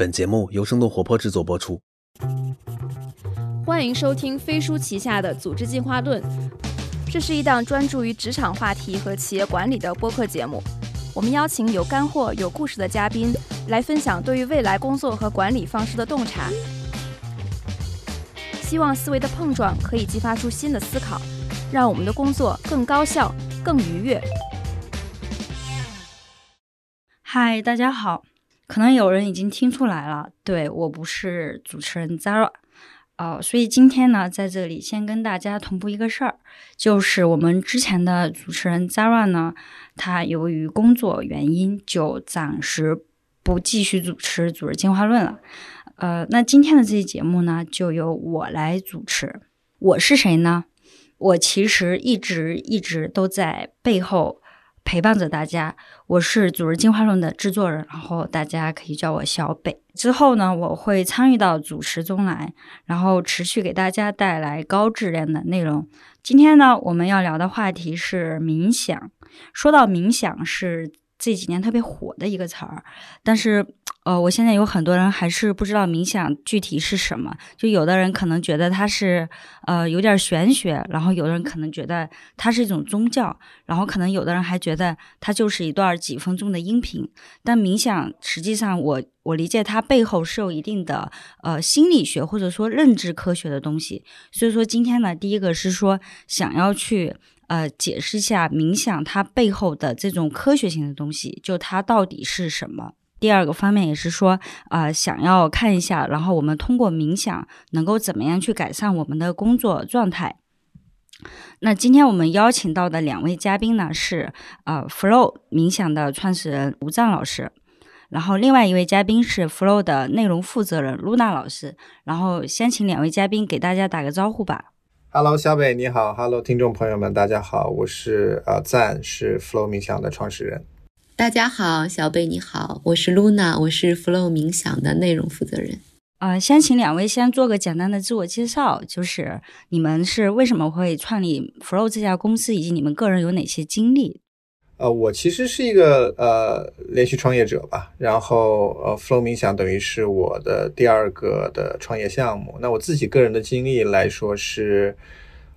本节目由生动活泼制作播出。欢迎收听飞书旗下的《组织进化论》，这是一档专注于职场话题和企业管理的播客节目。我们邀请有干货、有故事的嘉宾来分享对于未来工作和管理方式的洞察，希望思维的碰撞可以激发出新的思考，让我们的工作更高效、更愉悦。嗨，大家好。可能有人已经听出来了，对我不是主持人 Zara，哦，所以今天呢，在这里先跟大家同步一个事儿，就是我们之前的主持人 Zara 呢，他由于工作原因就暂时不继续主持《组织进化论》了。呃，那今天的这期节目呢，就由我来主持。我是谁呢？我其实一直一直都在背后。陪伴着大家，我是《组织进化论》的制作人，然后大家可以叫我小北。之后呢，我会参与到主持中来，然后持续给大家带来高质量的内容。今天呢，我们要聊的话题是冥想。说到冥想，是这几年特别火的一个词儿，但是。呃，我现在有很多人还是不知道冥想具体是什么，就有的人可能觉得它是呃有点玄学，然后有的人可能觉得它是一种宗教，然后可能有的人还觉得它就是一段几分钟的音频。但冥想实际上，我我理解它背后是有一定的呃心理学或者说认知科学的东西。所以说今天呢，第一个是说想要去呃解释一下冥想它背后的这种科学性的东西，就它到底是什么。第二个方面也是说，啊，想要看一下，然后我们通过冥想能够怎么样去改善我们的工作状态。那今天我们邀请到的两位嘉宾呢是，呃，Flow 冥想的创始人吴藏老师，然后另外一位嘉宾是 Flow 的内容负责人露娜老师。然后先请两位嘉宾给大家打个招呼吧。Hello，小北你好，Hello，听众朋友们大家好，我是呃赞，是 Flow 冥想的创始人。大家好，小贝你好，我是 Luna，我是 Flow 冥想的内容负责人。啊，先请两位先做个简单的自我介绍，就是你们是为什么会创立 Flow 这家公司，以及你们个人有哪些经历？呃，我其实是一个呃连续创业者吧，然后呃 Flow 冥想等于是我的第二个的创业项目。那我自己个人的经历来说是。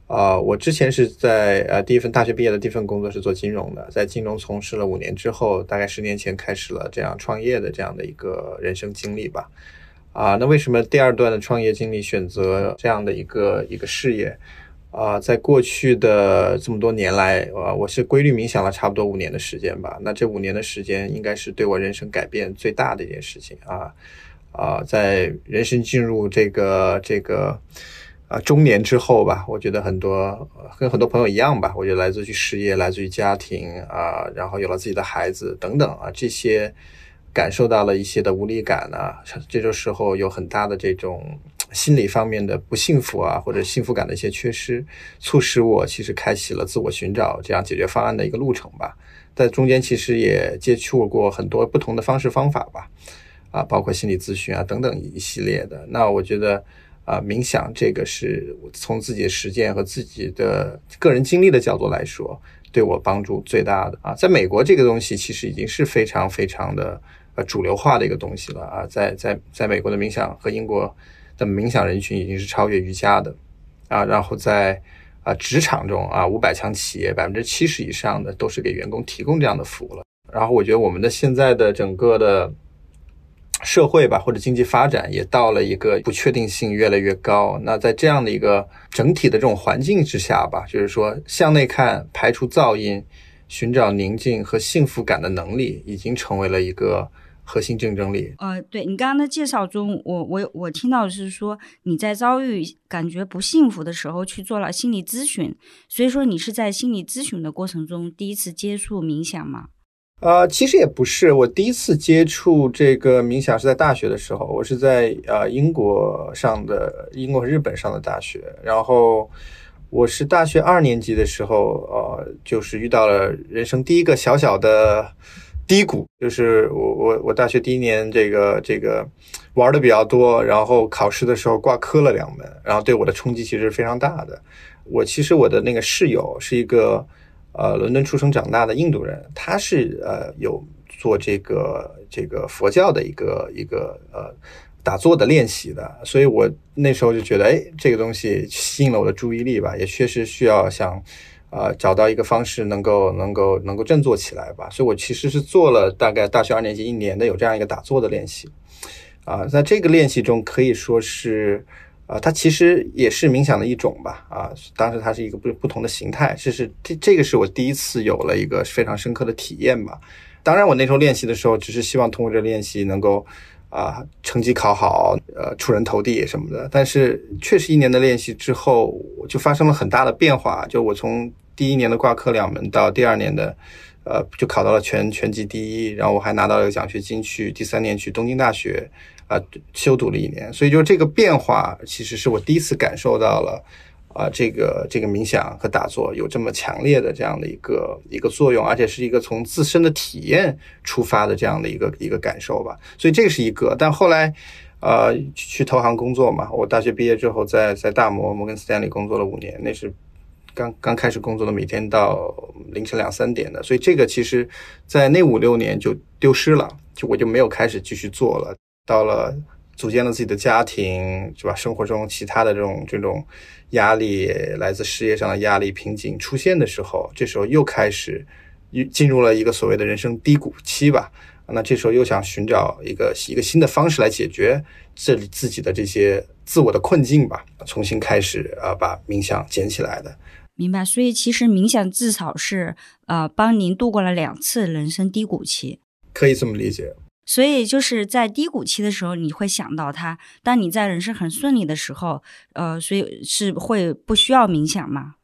啊，我之前是在呃第一份大学毕业的第一份工作是做金融的，在金融从事了五年之后，大概十年前开始了这样创业的这样的一个人生经历吧。啊，那为什么第二段的创业经历选择这样的一个一个事业？啊，在过去的这么多年来，啊，我是规律冥想了差不多五年的时间吧。那这五年的时间应该是对我人生改变最大的一件事情啊啊，在人生进入这个这个。啊，中年之后吧，我觉得很多跟很多朋友一样吧，我觉得来自于事业，来自于家庭啊，然后有了自己的孩子等等啊，这些感受到了一些的无力感啊，这种时候有很大的这种心理方面的不幸福啊，或者幸福感的一些缺失，促使我其实开启了自我寻找这样解决方案的一个路程吧。在中间其实也接触过很多不同的方式方法吧，啊，包括心理咨询啊等等一系列的。那我觉得。啊，冥想这个是从自己的实践和自己的个人经历的角度来说，对我帮助最大的啊。在美国，这个东西其实已经是非常非常的呃主流化的一个东西了啊。在在在美国的冥想和英国的冥想人群已经是超越瑜伽的啊。然后在啊职场中啊，五百强企业百分之七十以上的都是给员工提供这样的服务了。然后我觉得我们的现在的整个的。社会吧，或者经济发展也到了一个不确定性越来越高。那在这样的一个整体的这种环境之下吧，就是说向内看，排除噪音，寻找宁静和幸福感的能力，已经成为了一个核心竞争力。呃，对你刚刚的介绍中，我我我听到是说你在遭遇感觉不幸福的时候去做了心理咨询，所以说你是在心理咨询的过程中第一次接触冥想吗？呃，其实也不是，我第一次接触这个冥想是在大学的时候，我是在呃英国上的，英国和日本上的大学，然后我是大学二年级的时候，呃，就是遇到了人生第一个小小的低谷，就是我我我大学第一年这个这个玩的比较多，然后考试的时候挂科了两门，然后对我的冲击其实是非常大的。我其实我的那个室友是一个。呃，伦敦出生长大的印度人，他是呃有做这个这个佛教的一个一个呃打坐的练习的，所以我那时候就觉得，哎，这个东西吸引了我的注意力吧，也确实需要想呃找到一个方式能够能够能够振作起来吧，所以我其实是做了大概大学二年级一年的有这样一个打坐的练习，啊，在这个练习中可以说是。啊，它其实也是冥想的一种吧，啊，当时它是一个不不同的形态，这是这这个是我第一次有了一个非常深刻的体验吧。当然，我那时候练习的时候，只是希望通过这练习能够啊成绩考好，呃出人头地什么的。但是确实一年的练习之后，就发生了很大的变化。就我从第一年的挂科两门到第二年的，呃就考到了全全级第一，然后我还拿到了奖学金去第三年去东京大学。啊，修读了一年，所以就这个变化，其实是我第一次感受到了，啊，这个这个冥想和打坐有这么强烈的这样的一个一个作用，而且是一个从自身的体验出发的这样的一个一个感受吧。所以这是一个，但后来，呃，去投行工作嘛，我大学毕业之后在在大摩摩根斯坦利工作了五年，那是刚刚开始工作的，每天到凌晨两三点的，所以这个其实在那五六年就丢失了，就我就没有开始继续做了。到了组建了自己的家庭，是吧？生活中其他的这种这种压力，来自事业上的压力瓶颈出现的时候，这时候又开始又进入了一个所谓的人生低谷期吧。那这时候又想寻找一个一个新的方式来解决这里自己的这些自我的困境吧，重新开始啊，把冥想捡起来的。明白。所以其实冥想至少是呃帮您度过了两次人生低谷期，可以这么理解。所以就是在低谷期的时候，你会想到他；当你在人生很顺利的时候，呃，所以是会不需要冥想吗？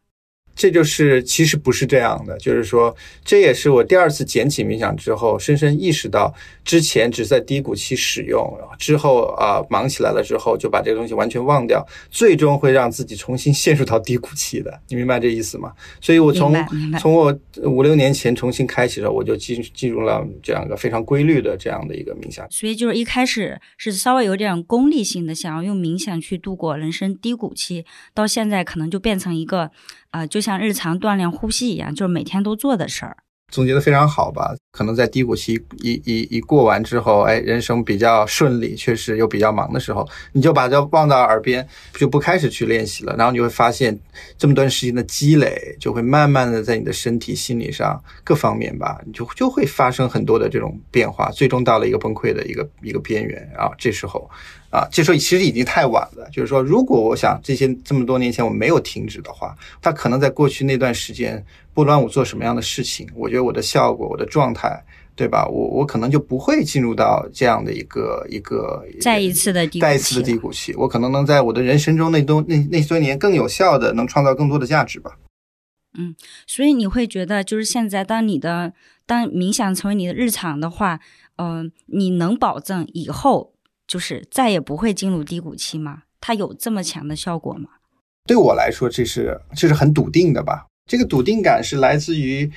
这就是其实不是这样的，就是说，这也是我第二次捡起冥想之后，深深意识到，之前只在低谷期使用，之后啊忙起来了之后，就把这个东西完全忘掉，最终会让自己重新陷入到低谷期的。你明白这意思吗？所以我从从我五六年前重新开启的时候，我就进进入了这样一个非常规律的这样的一个冥想。所以就是一开始是稍微有点功利性的，想要用冥想去度过人生低谷期，到现在可能就变成一个。啊，就像日常锻炼呼吸一样，就是每天都做的事儿。总结的非常好吧？可能在低谷期一一一过完之后，哎，人生比较顺利，确实又比较忙的时候，你就把这忘到耳边，就不开始去练习了。然后你会发现，这么段时间的积累，就会慢慢的在你的身体、心理上各方面吧，你就就会发生很多的这种变化，最终到了一个崩溃的一个一个边缘啊。这时候。啊，这时候其实已经太晚了。就是说，如果我想这些这么多年前我没有停止的话，他可能在过去那段时间，不管我做什么样的事情，我觉得我的效果、我的状态，对吧？我我可能就不会进入到这样的一个一个再一次的低再一次的低谷期。我可能能在我的人生中那多那那些年更有效的，能创造更多的价值吧。嗯，所以你会觉得，就是现在当你的当冥想成为你的日常的话，嗯，你能保证以后。就是再也不会进入低谷期吗？它有这么强的效果吗？对我来说，这是这是很笃定的吧。这个笃定感是来自于，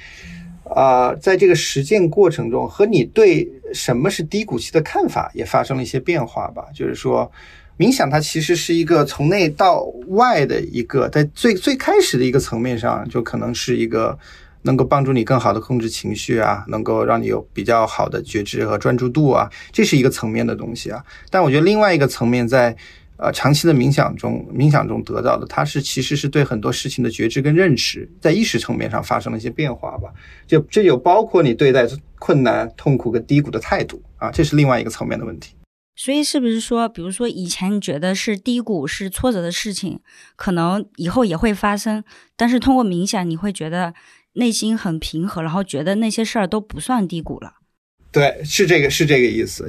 啊，在这个实践过程中，和你对什么是低谷期的看法也发生了一些变化吧。就是说，冥想它其实是一个从内到外的一个，在最最开始的一个层面上，就可能是一个。能够帮助你更好的控制情绪啊，能够让你有比较好的觉知和专注度啊，这是一个层面的东西啊。但我觉得另外一个层面，在呃长期的冥想中，冥想中得到的，它是其实是对很多事情的觉知跟认识，在意识层面上发生了一些变化吧。就这有包括你对待困难、痛苦跟低谷的态度啊，这是另外一个层面的问题。所以是不是说，比如说以前你觉得是低谷是挫折的事情，可能以后也会发生，但是通过冥想，你会觉得。内心很平和，然后觉得那些事儿都不算低谷了。对，是这个，是这个意思。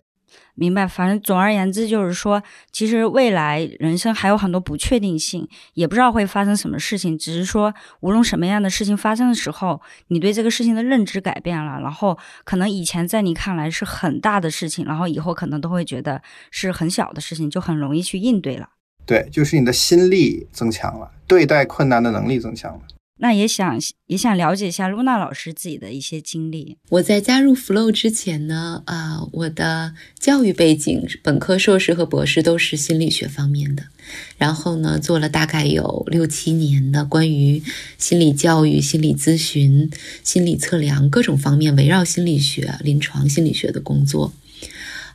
明白。反正总而言之，就是说，其实未来人生还有很多不确定性，也不知道会发生什么事情。只是说，无论什么样的事情发生的时候，你对这个事情的认知改变了，然后可能以前在你看来是很大的事情，然后以后可能都会觉得是很小的事情，就很容易去应对了。对，就是你的心力增强了，对待困难的能力增强了。那也想也想了解一下露娜老师自己的一些经历。我在加入 Flow 之前呢，啊，我的教育背景，本科、硕士和博士都是心理学方面的。然后呢，做了大概有六七年的关于心理教育、心理咨询、心理测量各种方面围绕心理学、临床心理学的工作。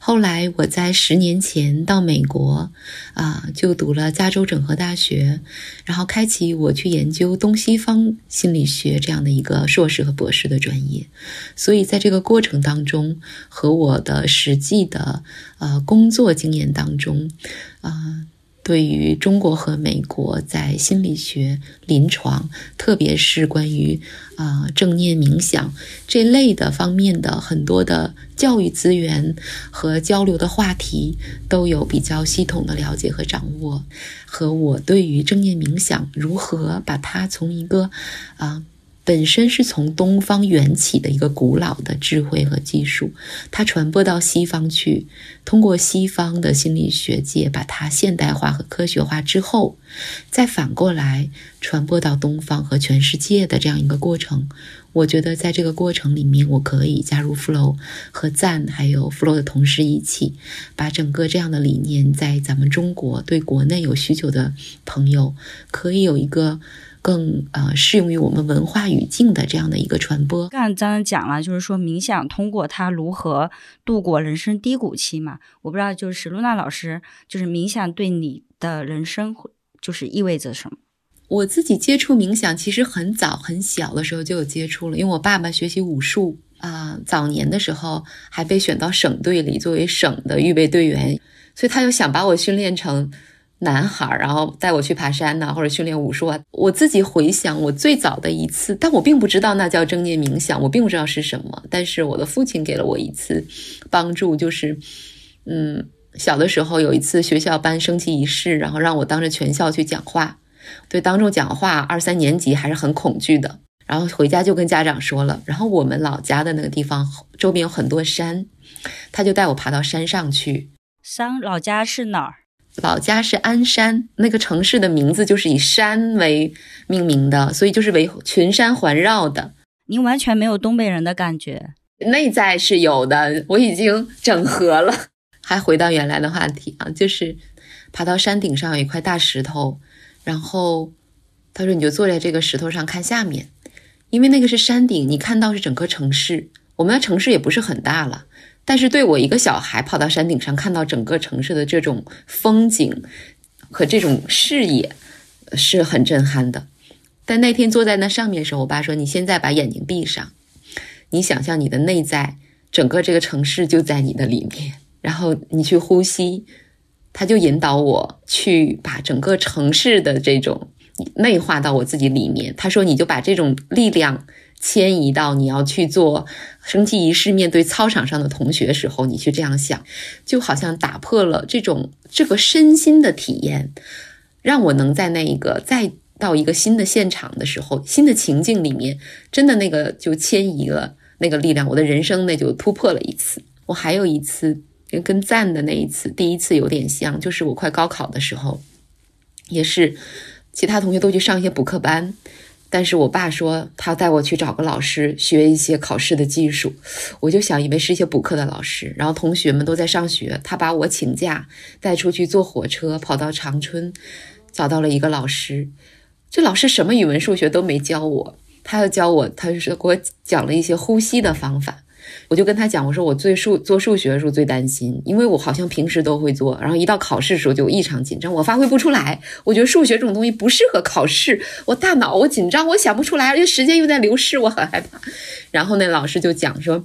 后来我在十年前到美国，啊，就读了加州整合大学，然后开启我去研究东西方心理学这样的一个硕士和博士的专业。所以在这个过程当中，和我的实际的呃工作经验当中，啊。对于中国和美国在心理学临床，特别是关于啊正念冥想这类的方面的很多的教育资源和交流的话题，都有比较系统的了解和掌握。和我对于正念冥想如何把它从一个啊。本身是从东方缘起的一个古老的智慧和技术，它传播到西方去，通过西方的心理学界把它现代化和科学化之后，再反过来传播到东方和全世界的这样一个过程。我觉得在这个过程里面，我可以加入 Flow 和赞还有 Flow 的同事一起，把整个这样的理念在咱们中国对国内有需求的朋友可以有一个。更呃适用于我们文化语境的这样的一个传播。刚刚讲了，就是说冥想通过它如何度过人生低谷期嘛？我不知道，就是露娜老师，就是冥想对你的人生就是意味着什么？我自己接触冥想其实很早很小的时候就有接触了，因为我爸爸学习武术啊，早年的时候还被选到省队里作为省的预备队员，所以他就想把我训练成。男孩，然后带我去爬山呐，或者训练武术啊。我自己回想，我最早的一次，但我并不知道那叫正念冥想，我并不知道是什么。但是我的父亲给了我一次帮助，就是，嗯，小的时候有一次学校办升旗仪式，然后让我当着全校去讲话。对当众讲话，二三年级还是很恐惧的。然后回家就跟家长说了。然后我们老家的那个地方周边有很多山，他就带我爬到山上去。山老家是哪儿？老家是鞍山，那个城市的名字就是以山为命名的，所以就是围群山环绕的。您完全没有东北人的感觉，内在是有的。我已经整合了。还回到原来的话题啊，就是爬到山顶上有一块大石头，然后他说你就坐在这个石头上看下面，因为那个是山顶，你看到是整个城市。我们的城市也不是很大了。但是对我一个小孩跑到山顶上看到整个城市的这种风景和这种视野是很震撼的。但那天坐在那上面的时候，我爸说：“你现在把眼睛闭上，你想象你的内在，整个这个城市就在你的里面，然后你去呼吸。”他就引导我去把整个城市的这种内化到我自己里面。他说：“你就把这种力量。”迁移到你要去做升旗仪式，面对操场上的同学时候，你去这样想，就好像打破了这种这个身心的体验，让我能在那一个再到一个新的现场的时候，新的情境里面，真的那个就迁移了那个力量，我的人生那就突破了一次。我还有一次跟赞的那一次，第一次有点像，就是我快高考的时候，也是其他同学都去上一些补课班。但是我爸说他带我去找个老师学一些考试的技术，我就想以为是一些补课的老师。然后同学们都在上学，他把我请假带出去坐火车跑到长春，找到了一个老师。这老师什么语文、数学都没教我，他要教我，他就是给我讲了一些呼吸的方法。我就跟他讲，我说我最数做数学的时候最担心，因为我好像平时都会做，然后一到考试的时候就异常紧张，我发挥不出来。我觉得数学这种东西不适合考试，我大脑我紧张，我想不出来，而且时间又在流逝，我很害怕。然后那老师就讲说，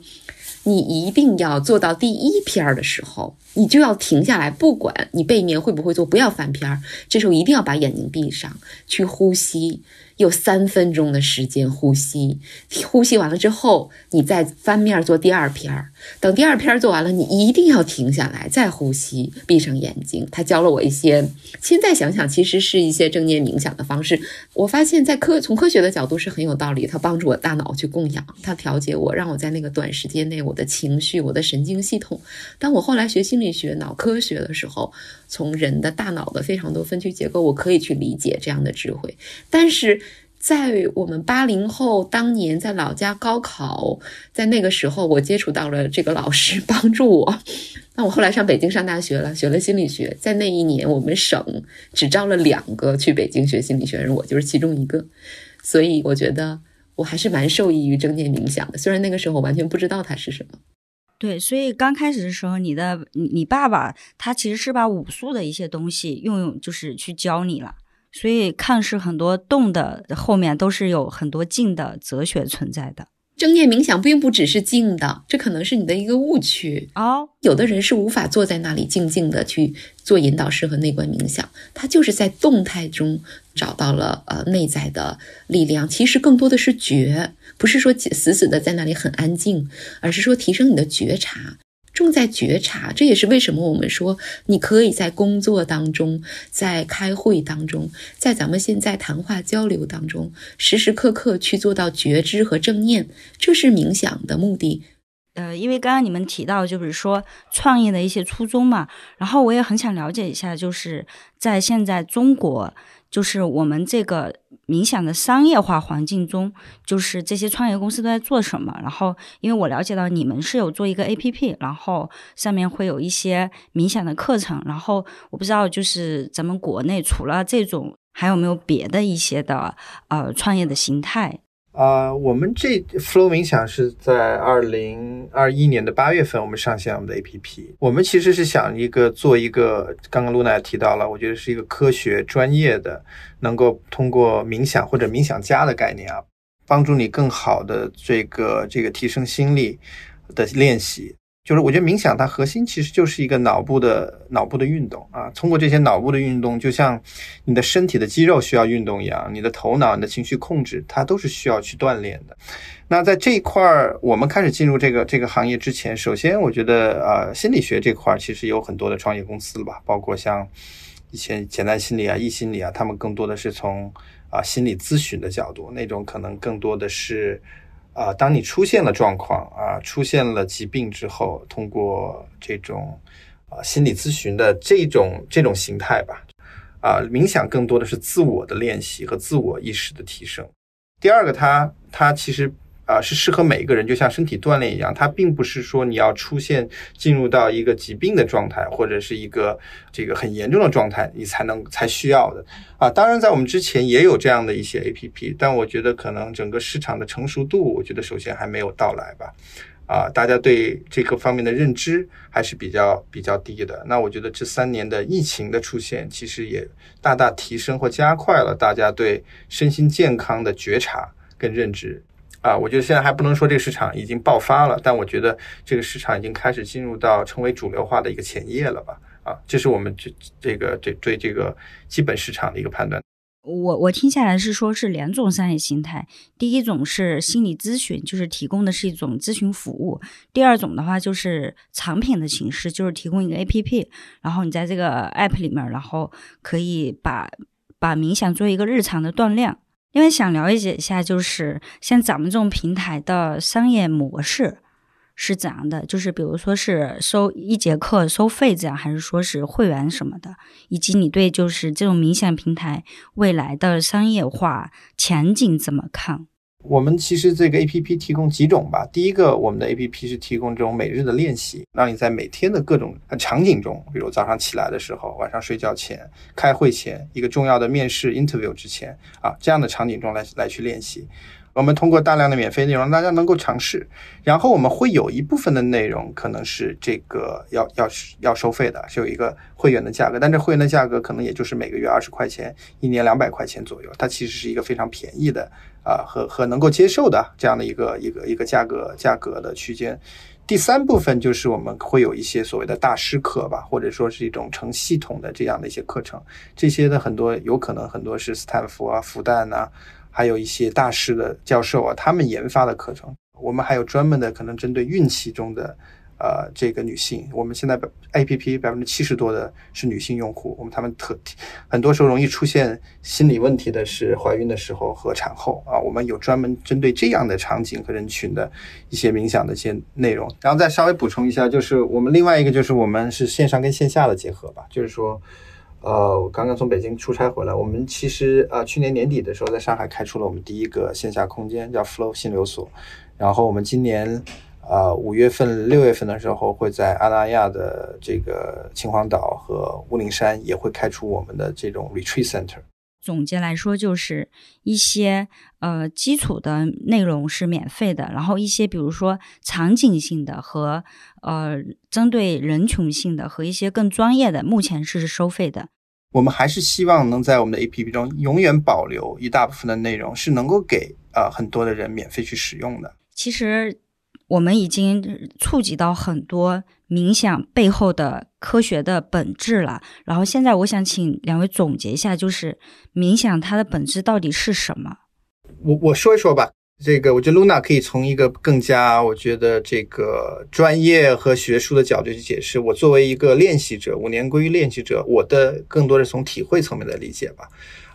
你一定要做到第一篇的时候，你就要停下来，不管你背面会不会做，不要翻篇，这时候一定要把眼睛闭上，去呼吸。有三分钟的时间呼吸，呼吸完了之后，你再翻面做第二篇儿。等第二篇做完了，你一定要停下来再呼吸，闭上眼睛。他教了我一些，现在想想其实是一些正念冥想的方式。我发现，在科从科学的角度是很有道理。它帮助我大脑去供氧，它调节我，让我在那个短时间内，我的情绪、我的神经系统。当我后来学心理学、脑科学的时候，从人的大脑的非常多分区结构，我可以去理解这样的智慧，但是。在我们八零后当年在老家高考，在那个时候我接触到了这个老师帮助我。那我后来上北京上大学了，学了心理学。在那一年，我们省只招了两个去北京学心理学的人，我就是其中一个。所以我觉得我还是蛮受益于正念冥想的，虽然那个时候完全不知道它是什么。对，所以刚开始的时候，你的你你爸爸他其实是把武术的一些东西用用，就是去教你了。所以看似很多动的后面都是有很多静的哲学存在的。正念冥想并不只是静的，这可能是你的一个误区哦。有的人是无法坐在那里静静的去做引导式和内观冥想，他就是在动态中找到了呃内在的力量。其实更多的是觉，不是说死死的在那里很安静，而是说提升你的觉察。重在觉察，这也是为什么我们说你可以在工作当中，在开会当中，在咱们现在谈话交流当中，时时刻刻去做到觉知和正念，这是冥想的目的。呃，因为刚刚你们提到，就是说创业的一些初衷嘛，然后我也很想了解一下，就是在现在中国。就是我们这个冥想的商业化环境中，就是这些创业公司都在做什么？然后，因为我了解到你们是有做一个 A P P，然后上面会有一些冥想的课程。然后我不知道，就是咱们国内除了这种，还有没有别的一些的呃创业的形态？啊，我们这 Flow 冥想是在二零二一年的八月份，我们上线我们的 APP。我们其实是想一个做一个，刚刚露娜也提到了，我觉得是一个科学专业的，能够通过冥想或者冥想家的概念啊，帮助你更好的这个这个提升心力的练习。就是我觉得冥想它核心其实就是一个脑部的脑部的运动啊，通过这些脑部的运动，就像你的身体的肌肉需要运动一样，你的头脑、你的情绪控制，它都是需要去锻炼的。那在这一块儿，我们开始进入这个这个行业之前，首先我觉得呃，心理学这块儿其实有很多的创业公司吧，包括像一些简单心理啊、易心理啊，他们更多的是从啊心理咨询的角度，那种可能更多的是。啊，当你出现了状况啊，出现了疾病之后，通过这种啊心理咨询的这种这种形态吧，啊，冥想更多的是自我的练习和自我意识的提升。第二个，它它其实。啊，是适合每一个人，就像身体锻炼一样，它并不是说你要出现进入到一个疾病的状态，或者是一个这个很严重的状态，你才能才需要的啊。当然，在我们之前也有这样的一些 A P P，但我觉得可能整个市场的成熟度，我觉得首先还没有到来吧。啊，大家对这个方面的认知还是比较比较低的。那我觉得这三年的疫情的出现，其实也大大提升或加快了大家对身心健康的觉察跟认知。啊，我觉得现在还不能说这个市场已经爆发了，但我觉得这个市场已经开始进入到成为主流化的一个前夜了吧？啊，这是我们这这个这对这个基本市场的一个判断。我我听下来是说是两种商业形态，第一种是心理咨询，就是提供的是一种咨询服务；第二种的话就是产品的形式，就是提供一个 A P P，然后你在这个 App 里面，然后可以把把冥想做一个日常的锻炼。因为想了解一下，就是像咱们这种平台的商业模式是怎样的？就是比如说是收一节课收费这样，还是说是会员什么的？以及你对就是这种冥想平台未来的商业化前景怎么看？我们其实这个 A P P 提供几种吧。第一个，我们的 A P P 是提供这种每日的练习，让你在每天的各种场景中，比如早上起来的时候、晚上睡觉前、开会前、一个重要的面试 interview 之前啊，这样的场景中来来去练习。我们通过大量的免费内容，大家能够尝试。然后我们会有一部分的内容可能是这个要要要收费的，是有一个会员的价格，但这会员的价格可能也就是每个月二十块钱，一年两百块钱左右。它其实是一个非常便宜的啊，和和能够接受的这样的一个一个一个价格价格的区间。第三部分就是我们会有一些所谓的大师课吧，或者说是一种成系统的这样的一些课程。这些的很多有可能很多是斯坦福啊、复旦呐。还有一些大师的教授啊，他们研发的课程，我们还有专门的可能针对孕期中的，呃，这个女性，我们现在 A P P 百分之七十多的是女性用户，我们他们特很多时候容易出现心理问题的是怀孕的时候和产后啊，我们有专门针对这样的场景和人群的一些冥想的一些内容，然后再稍微补充一下，就是我们另外一个就是我们是线上跟线下的结合吧，就是说。呃，我刚刚从北京出差回来，我们其实呃去年年底的时候在上海开出了我们第一个线下空间，叫 Flow 心流所。然后我们今年呃五月份、六月份的时候会在阿那亚的这个秦皇岛和乌灵山也会开出我们的这种 Retreat Center。总结来说，就是一些呃基础的内容是免费的，然后一些比如说场景性的和呃针对人群性的和一些更专业的，目前是收费的。我们还是希望能在我们的 APP 中永远保留一大部分的内容，是能够给啊很多的人免费去使用的。其实我们已经触及到很多冥想背后的科学的本质了。然后现在我想请两位总结一下，就是冥想它的本质到底是什么？我我说一说吧。这个我觉得 Luna 可以从一个更加我觉得这个专业和学术的角度去解释。我作为一个练习者，五年归于练习者，我的更多是从体会层面的理解吧。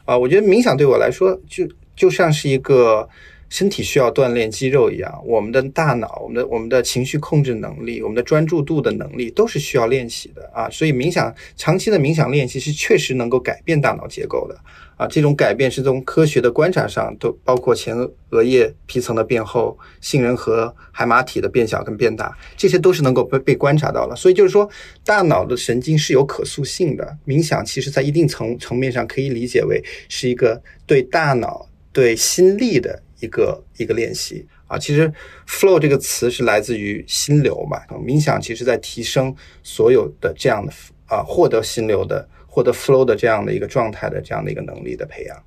啊，我觉得冥想对我来说就就像是一个身体需要锻炼肌肉一样，我们的大脑、我们的我们的情绪控制能力、我们的专注度的能力都是需要练习的啊。所以冥想长期的冥想练习是确实能够改变大脑结构的。啊，这种改变是从科学的观察上，都包括前额叶皮层的变厚、杏仁核海马体的变小跟变大，这些都是能够被被观察到了。所以就是说，大脑的神经是有可塑性的。冥想其实在一定层层面上可以理解为是一个对大脑、对心力的一个一个练习啊。其实 “flow” 这个词是来自于心流嘛，冥想其实在提升所有的这样的啊，获得心流的。获得 flow 的这样的一个状态的这样的一个能力的培养。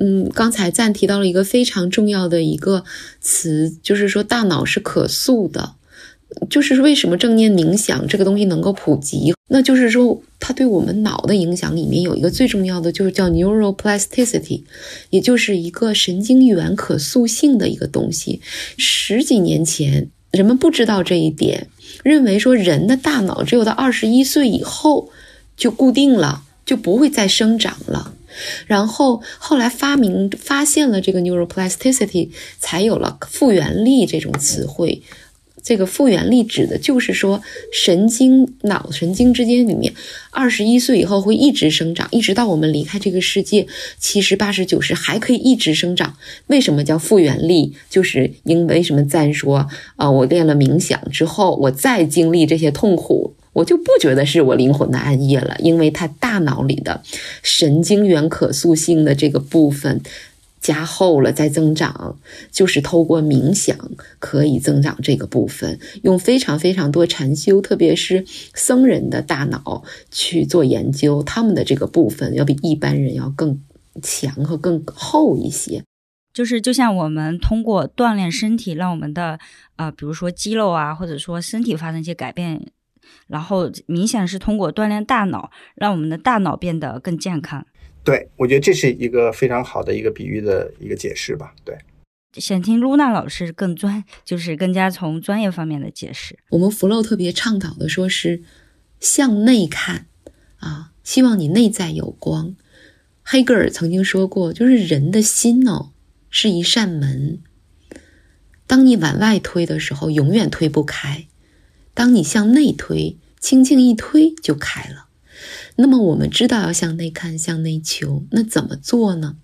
嗯，刚才赞提到了一个非常重要的一个词，就是说大脑是可塑的。就是为什么正念冥想这个东西能够普及，那就是说它对我们脑的影响里面有一个最重要的，就是叫 neuroplasticity，也就是一个神经元可塑性的一个东西。十几年前人们不知道这一点，认为说人的大脑只有到二十一岁以后。就固定了，就不会再生长了。然后后来发明发现了这个 neuroplasticity，才有了复原力这种词汇。这个复原力指的就是说，神经脑神经之间里面，二十一岁以后会一直生长，一直到我们离开这个世界，七十、八十、九十还可以一直生长。为什么叫复原力？就是因为什么？赞说啊，我练了冥想之后，我再经历这些痛苦。我就不觉得是我灵魂的暗夜了，因为它大脑里的神经元可塑性的这个部分加厚了，再增长，就是透过冥想可以增长这个部分，用非常非常多禅修，特别是僧人的大脑去做研究，他们的这个部分要比一般人要更强和更厚一些。就是就像我们通过锻炼身体，让我们的啊，比如说肌肉啊，或者说身体发生一些改变。然后冥想是通过锻炼大脑，让我们的大脑变得更健康。对，我觉得这是一个非常好的一个比喻的一个解释吧。对，想听露娜老师更专，就是更加从专业方面的解释。我们福禄特别倡导的说是向内看啊，希望你内在有光。黑格尔曾经说过，就是人的心哦是一扇门，当你往外推的时候，永远推不开。当你向内推，轻轻一推就开了。那么我们知道要向内看、向内求，那怎么做呢？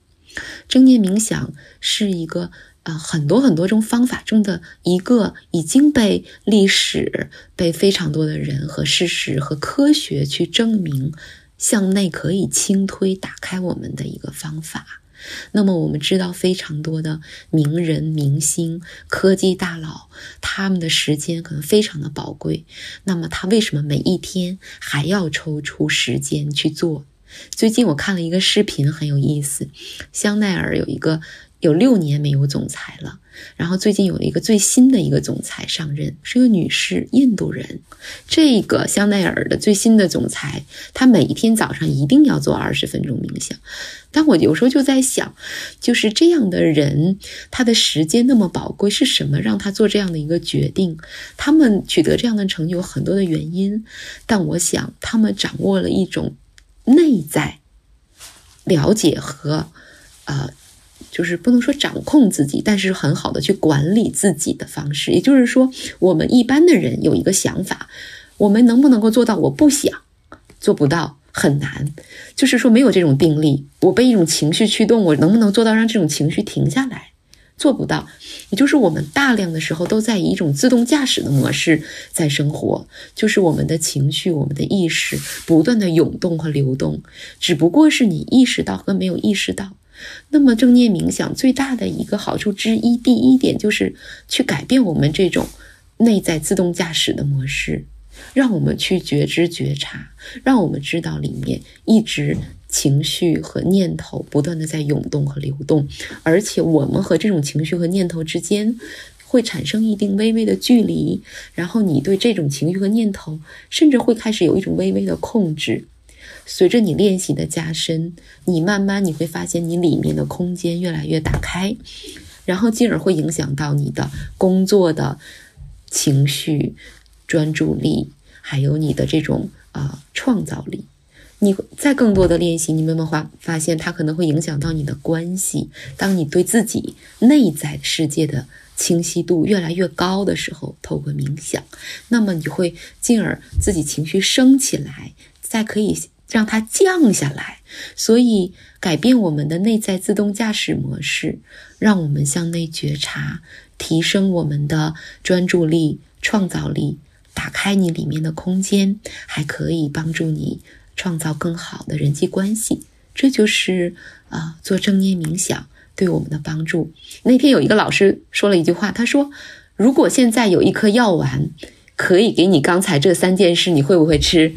正念冥想是一个啊很多很多种方法中的一个，已经被历史、被非常多的人和事实和科学去证明，向内可以轻推打开我们的一个方法。那么我们知道非常多的名人、明星、科技大佬，他们的时间可能非常的宝贵。那么他为什么每一天还要抽出时间去做？最近我看了一个视频，很有意思。香奈儿有一个有六年没有总裁了。然后最近有一个最新的一个总裁上任，是个女士，印度人。这个香奈儿的最新的总裁，她每一天早上一定要做二十分钟冥想。但我有时候就在想，就是这样的人，他的时间那么宝贵，是什么让他做这样的一个决定？他们取得这样的成就有很多的原因，但我想他们掌握了一种内在了解和呃。就是不能说掌控自己，但是很好的去管理自己的方式。也就是说，我们一般的人有一个想法，我们能不能够做到？我不想，做不到。很难，就是说没有这种定力。我被一种情绪驱动，我能不能做到让这种情绪停下来？做不到。也就是我们大量的时候都在以一种自动驾驶的模式在生活，就是我们的情绪、我们的意识不断的涌动和流动，只不过是你意识到和没有意识到。那么正念冥想最大的一个好处之一，第一点就是去改变我们这种内在自动驾驶的模式。让我们去觉知觉察，让我们知道里面一直情绪和念头不断的在涌动和流动，而且我们和这种情绪和念头之间会产生一定微微的距离，然后你对这种情绪和念头甚至会开始有一种微微的控制。随着你练习的加深，你慢慢你会发现你里面的空间越来越打开，然后进而会影响到你的工作的情绪。专注力，还有你的这种啊创造力，你在更多的练习，你慢慢发发现它可能会影响到你的关系。当你对自己内在世界的清晰度越来越高的时候，透过冥想，那么你会进而自己情绪升起来，再可以让它降下来。所以，改变我们的内在自动驾驶模式，让我们向内觉察，提升我们的专注力、创造力。打开你里面的空间，还可以帮助你创造更好的人际关系。这就是啊，做正念冥想对我们的帮助。那天有一个老师说了一句话，他说：“如果现在有一颗药丸，可以给你刚才这三件事，你会不会吃？”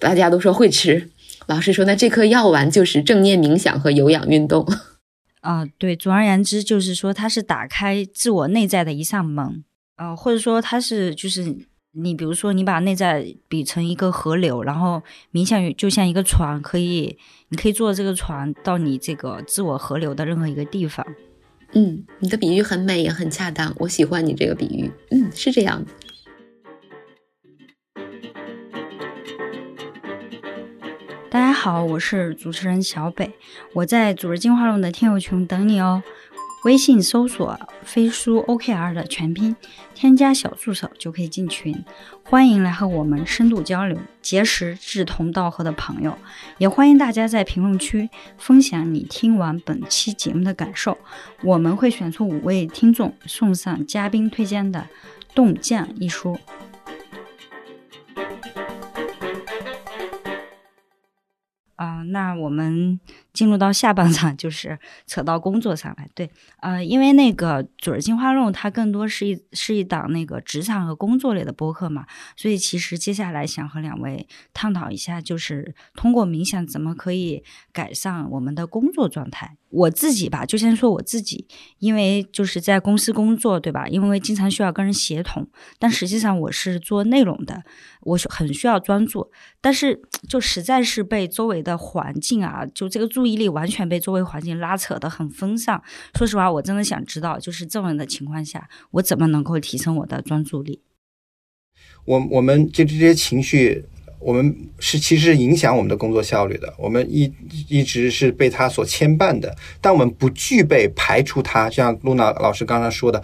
大家都说会吃。老师说：“那这颗药丸就是正念冥想和有氧运动。”啊，对，总而言之就是说，它是打开自我内在的一扇门，呃，或者说它是就是。你比如说，你把内在比成一个河流，然后冥想就像一个船，可以，你可以坐这个船到你这个自我河流的任何一个地方。嗯，你的比喻很美，也很恰当，我喜欢你这个比喻。嗯，是这样的。大家好，我是主持人小北，我在组织进化论的听友群等你哦。微信搜索“飞书 OKR” 的全拼，添加小助手就可以进群。欢迎来和我们深度交流，结识志同道合的朋友。也欢迎大家在评论区分享你听完本期节目的感受。我们会选出五位听众，送上嘉宾推荐的《动降》一书。啊，那我们。进入到下半场，就是扯到工作上来。对，呃，因为那个《组织进化论》它更多是一是一档那个职场和工作类的播客嘛，所以其实接下来想和两位探讨一下，就是通过冥想怎么可以改善我们的工作状态。我自己吧，就先说我自己，因为就是在公司工作，对吧？因为经常需要跟人协同，但实际上我是做内容的，我很需要专注，但是就实在是被周围的环境啊，就这个注意力完全被周围环境拉扯的很分散。说实话，我真的想知道，就是这样的情况下，我怎么能够提升我的专注力？我我们就这些情绪。我们是其实影响我们的工作效率的，我们一一直是被它所牵绊的。但我们不具备排除它，像露娜老师刚才说的，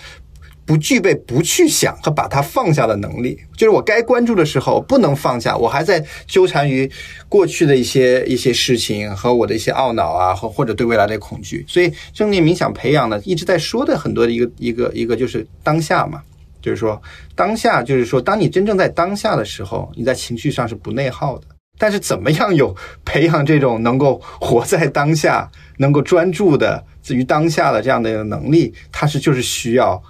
不具备不去想和把它放下的能力。就是我该关注的时候不能放下，我还在纠缠于过去的一些一些事情和我的一些懊恼啊，或或者对未来的恐惧。所以正念冥想培养呢，一直在说的很多的一个一个一个就是当下嘛。就是说，当下就是说，当你真正在当下的时候，你在情绪上是不内耗的。但是，怎么样有培养这种能够活在当下、能够专注的于当下的这样的一个能力？它是就是需要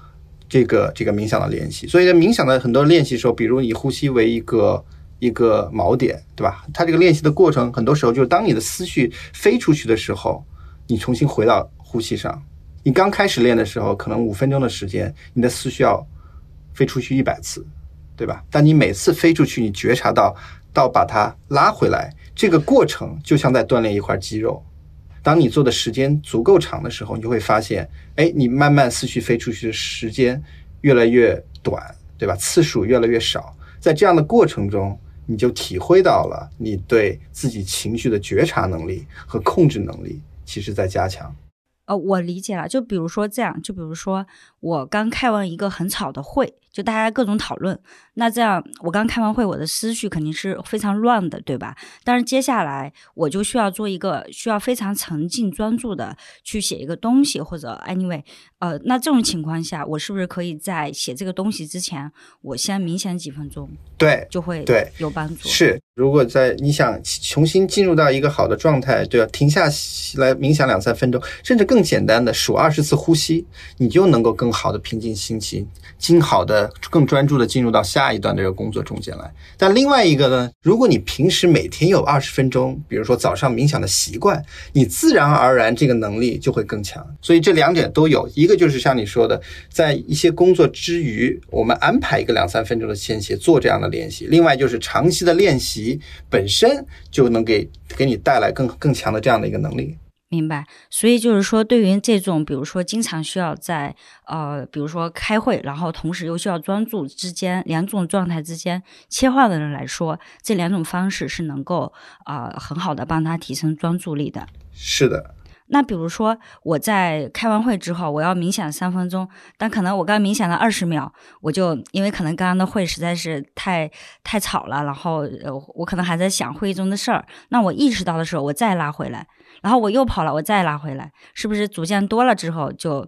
这个这个冥想的练习。所以，在冥想的很多练习时候，比如以呼吸为一个一个锚点，对吧？它这个练习的过程，很多时候就是当你的思绪飞出去的时候，你重新回到呼吸上。你刚开始练的时候，可能五分钟的时间，你的思绪要。飞出去一百次，对吧？但你每次飞出去，你觉察到到把它拉回来，这个过程就像在锻炼一块肌肉。当你做的时间足够长的时候，你就会发现，哎，你慢慢思绪飞出去的时间越来越短，对吧？次数越来越少。在这样的过程中，你就体会到了你对自己情绪的觉察能力和控制能力，其实在加强。呃，我理解了。就比如说这样，就比如说我刚开完一个很吵的会，就大家各种讨论。那这样，我刚开完会，我的思绪肯定是非常乱的，对吧？但是接下来我就需要做一个需要非常沉静专注的去写一个东西，或者 anyway，呃，那这种情况下，我是不是可以在写这个东西之前，我先冥想几分钟？对，就会对有帮助。是，如果在你想重新进入到一个好的状态，对吧？停下来冥想两三分钟，甚至更简单的数二十次呼吸，你就能够更更好的平静心情，更好的、更专注的进入到下一段这个工作中间来。但另外一个呢，如果你平时每天有二十分钟，比如说早上冥想的习惯，你自然而然这个能力就会更强。所以这两点都有，一个就是像你说的，在一些工作之余，我们安排一个两三分钟的间歇做这样的练习；另外就是长期的练习本身就能给给你带来更更强的这样的一个能力。明白，所以就是说，对于这种比如说经常需要在呃，比如说开会，然后同时又需要专注之间两种状态之间切换的人来说，这两种方式是能够啊、很好的帮他提升专注力的。是的，那比如说我在开完会之后，我要冥想三分钟，但可能我刚冥想了二十秒，我就因为可能刚刚的会实在是太太吵了，然后呃我可能还在想会议中的事儿，那我意识到的时候，我再拉回来，然后我又跑了，我再拉回来，是不是组件多了之后就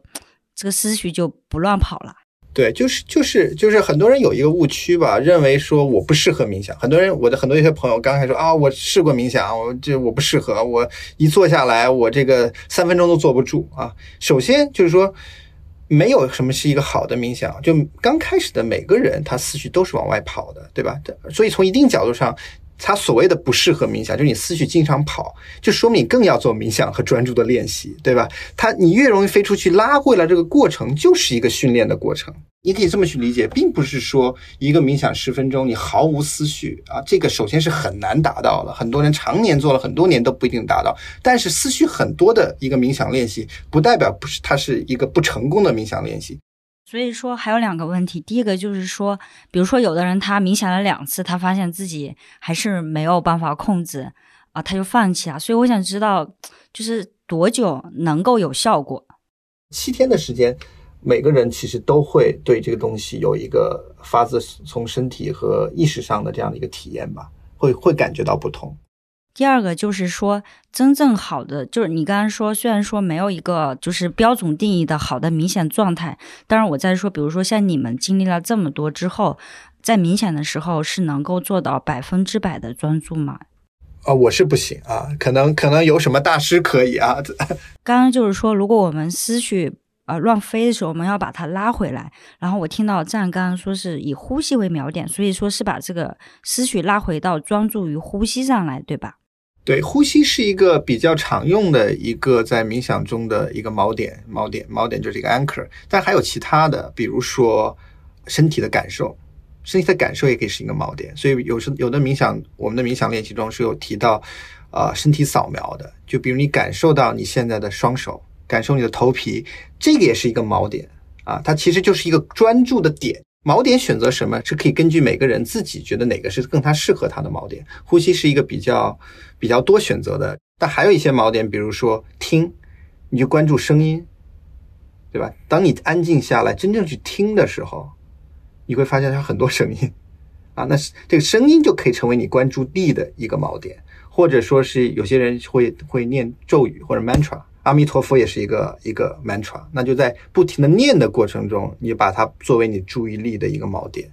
这个思绪就不乱跑了？对，就是就是就是很多人有一个误区吧，认为说我不适合冥想。很多人，我的很多一些朋友刚才说啊，我试过冥想，我这我不适合，我一坐下来，我这个三分钟都坐不住啊。首先就是说，没有什么是一个好的冥想，就刚开始的每个人他思绪都是往外跑的，对吧？所以从一定角度上。他所谓的不适合冥想，就是你思绪经常跑，就说明你更要做冥想和专注的练习，对吧？他你越容易飞出去，拉回来这个过程就是一个训练的过程。你可以这么去理解，并不是说一个冥想十分钟你毫无思绪啊，这个首先是很难达到的，很多人常年做了很多年都不一定达到。但是思绪很多的一个冥想练习，不代表不是它是一个不成功的冥想练习。所以说还有两个问题，第一个就是说，比如说有的人他冥想了两次，他发现自己还是没有办法控制啊，他就放弃了。所以我想知道，就是多久能够有效果？七天的时间，每个人其实都会对这个东西有一个发自从身体和意识上的这样的一个体验吧，会会感觉到不同。第二个就是说，真正好的，就是你刚刚说，虽然说没有一个就是标准定义的好的明显状态，但是我在说，比如说像你们经历了这么多之后，在明显的时候是能够做到百分之百的专注吗？啊、我是不行啊，可能可能有什么大师可以啊。刚刚就是说，如果我们思绪呃乱飞的时候，我们要把它拉回来。然后我听到这样刚刚说是以呼吸为锚点，所以说是把这个思绪拉回到专注于呼吸上来，对吧？对，呼吸是一个比较常用的一个在冥想中的一个锚点，锚点，锚点就是一个 anchor。但还有其他的，比如说身体的感受，身体的感受也可以是一个锚点。所以有时有的冥想，我们的冥想练习中是有提到，呃，身体扫描的。就比如你感受到你现在的双手，感受你的头皮，这个也是一个锚点啊。它其实就是一个专注的点。锚点选择什么是可以根据每个人自己觉得哪个是更他适合他的锚点。呼吸是一个比较比较多选择的，但还有一些锚点，比如说听，你就关注声音，对吧？当你安静下来，真正去听的时候，你会发现它很多声音啊，那是这个声音就可以成为你关注力的一个锚点，或者说是有些人会会念咒语或者 mantra。阿弥陀佛也是一个一个 mantra，那就在不停的念的过程中，你把它作为你注意力的一个锚点。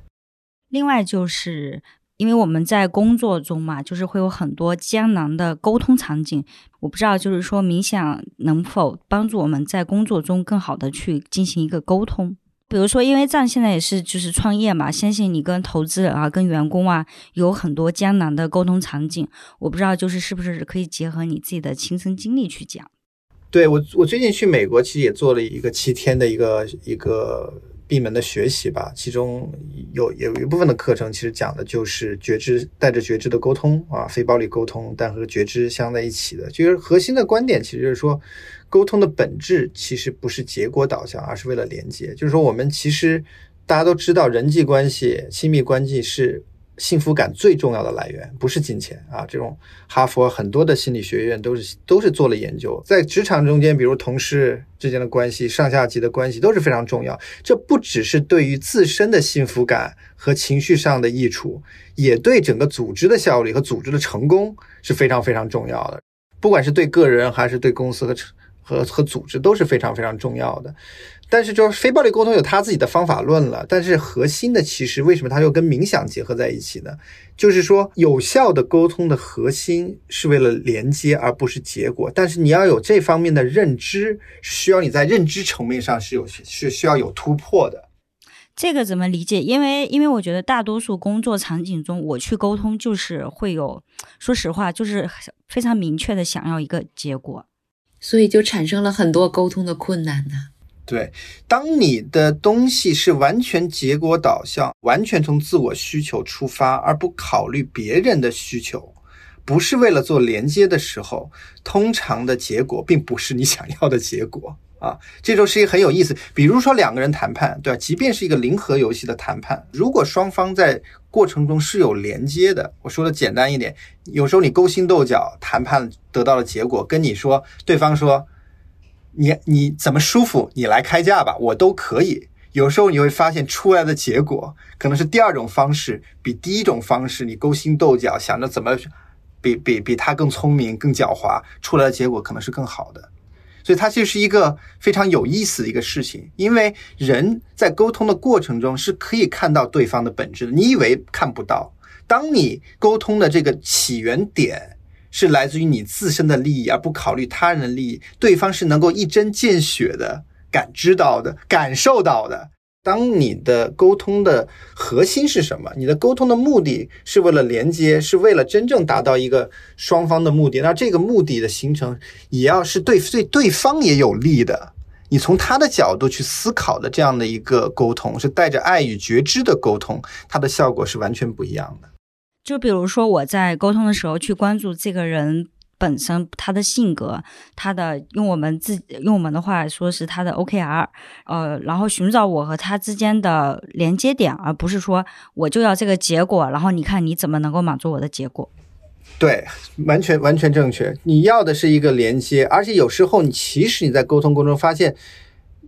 另外就是。因为我们在工作中嘛，就是会有很多艰难的沟通场景。我不知道，就是说冥想能否帮助我们在工作中更好的去进行一个沟通。比如说，因为样现在也是就是创业嘛，相信你跟投资人啊、跟员工啊有很多艰难的沟通场景。我不知道，就是是不是可以结合你自己的亲身经历去讲。对我，我最近去美国，其实也做了一个七天的一个一个闭门的学习吧。其中有有一部分的课程，其实讲的就是觉知，带着觉知的沟通啊，非暴力沟通，但和觉知相在一起的。就是核心的观点，其实就是说，沟通的本质其实不是结果导向，而是为了连接。就是说，我们其实大家都知道，人际关系、亲密关系是幸福感最重要的来源，不是金钱啊。这种哈佛很多的心理学院都是都是做了研究，在职场中间，比如同事之间的关系、上下级的关系都是非常重要。这不只是对于自身的幸福感和情绪上的益处，也对整个组织的效率和组织的成功是非常非常重要的。不管是对个人还是对公司和和和组织都是非常非常重要的。但是，就是非暴力沟通有他自己的方法论了。但是，核心的其实为什么它又跟冥想结合在一起呢？就是说，有效的沟通的核心是为了连接，而不是结果。但是，你要有这方面的认知，需要你在认知层面上是有是需要有突破的。这个怎么理解？因为，因为我觉得大多数工作场景中，我去沟通就是会有，说实话，就是非常明确的想要一个结果，所以就产生了很多沟通的困难呢。对，当你的东西是完全结果导向，完全从自我需求出发，而不考虑别人的需求，不是为了做连接的时候，通常的结果并不是你想要的结果啊。这就是一个很有意思。比如说两个人谈判，对吧？即便是一个零和游戏的谈判，如果双方在过程中是有连接的，我说的简单一点，有时候你勾心斗角谈判得到的结果，跟你说对方说。你你怎么舒服，你来开价吧，我都可以。有时候你会发现出来的结果可能是第二种方式比第一种方式，你勾心斗角想着怎么比比比他更聪明、更狡猾，出来的结果可能是更好的。所以它就是一个非常有意思的一个事情，因为人在沟通的过程中是可以看到对方的本质的。你以为看不到，当你沟通的这个起源点。是来自于你自身的利益，而不考虑他人的利益。对方是能够一针见血的感知到的、感受到的。当你的沟通的核心是什么？你的沟通的目的是为了连接，是为了真正达到一个双方的目的。那这个目的的形成，也要是对对对方也有利的。你从他的角度去思考的这样的一个沟通，是带着爱与觉知的沟通，它的效果是完全不一样的。就比如说，我在沟通的时候去关注这个人本身，他的性格，他的用我们自己用我们的话来说是他的 OKR，呃，然后寻找我和他之间的连接点，而不是说我就要这个结果，然后你看你怎么能够满足我的结果？对，完全完全正确。你要的是一个连接，而且有时候你其实你在沟通过程中发现。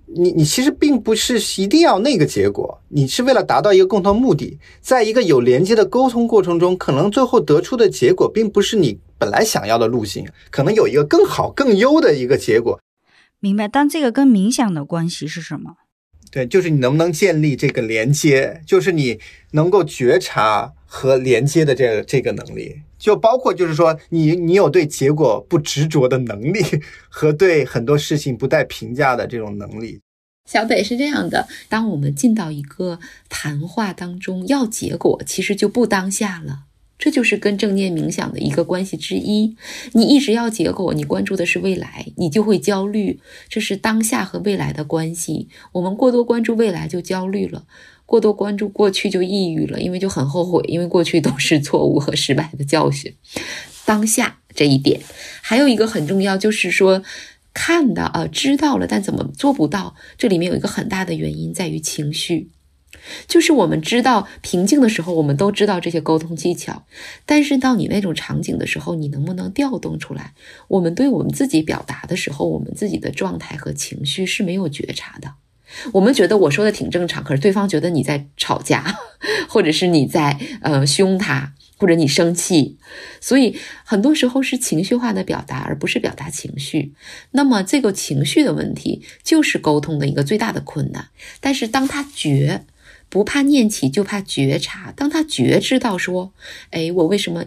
你你其实并不是一定要那个结果，你是为了达到一个共同目的，在一个有连接的沟通过程中，可能最后得出的结果并不是你本来想要的路径，可能有一个更好、更优的一个结果。明白？但这个跟冥想的关系是什么？对，就是你能不能建立这个连接，就是你能够觉察和连接的这个这个能力，就包括就是说你你有对结果不执着的能力，和对很多事情不带评价的这种能力。小北是这样的：当我们进到一个谈话当中，要结果，其实就不当下了。这就是跟正念冥想的一个关系之一。你一直要结果，你关注的是未来，你就会焦虑。这是当下和未来的关系。我们过多关注未来就焦虑了，过多关注过去就抑郁了，因为就很后悔，因为过去都是错误和失败的教训。当下这一点，还有一个很重要，就是说看到啊，知道了，但怎么做不到？这里面有一个很大的原因在于情绪。就是我们知道平静的时候，我们都知道这些沟通技巧，但是到你那种场景的时候，你能不能调动出来？我们对我们自己表达的时候，我们自己的状态和情绪是没有觉察的。我们觉得我说的挺正常，可是对方觉得你在吵架，或者是你在呃凶他，或者你生气，所以很多时候是情绪化的表达，而不是表达情绪。那么这个情绪的问题，就是沟通的一个最大的困难。但是当他觉。不怕念起，就怕觉察。当他觉知到说：“哎，我为什么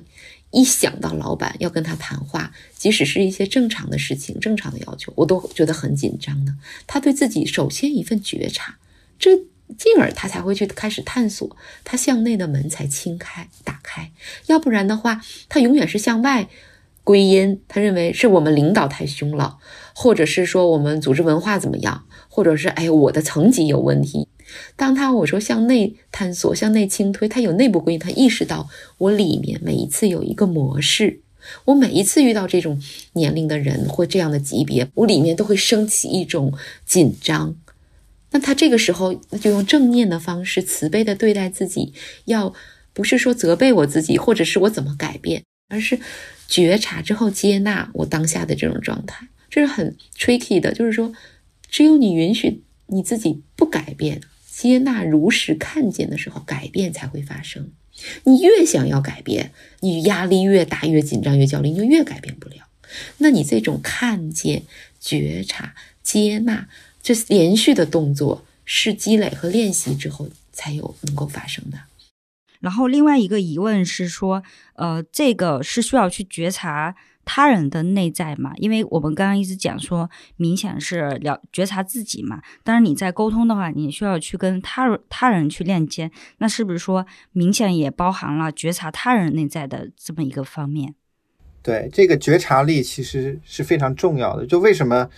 一想到老板要跟他谈话，即使是一些正常的事情、正常的要求，我都觉得很紧张呢？”他对自己首先一份觉察，这进而他才会去开始探索，他向内的门才轻开打开。要不然的话，他永远是向外归因。他认为是我们领导太凶了，或者是说我们组织文化怎么样，或者是哎我的层级有问题。当他我说向内探索、向内倾推，他有内部归因，他意识到我里面每一次有一个模式，我每一次遇到这种年龄的人或这样的级别，我里面都会升起一种紧张。那他这个时候，那就用正念的方式，慈悲的对待自己，要不是说责备我自己，或者是我怎么改变，而是觉察之后接纳我当下的这种状态，这是很 tricky 的。就是说，只有你允许你自己不改变，接纳如实看见的时候，改变才会发生。你越想要改变，你压力越大，越紧张，越焦虑，你就越改变不了。那你这种看见、觉察、接纳，这连续的动作是积累和练习之后才有能够发生的。然后另外一个疑问是说，呃，这个是需要去觉察他人的内在嘛？因为我们刚刚一直讲说，冥想是了觉察自己嘛。当然你在沟通的话，你需要去跟他他人去链接。那是不是说冥想也包含了觉察他人内在的这么一个方面？对，这个觉察力其实是非常重要的。就为什么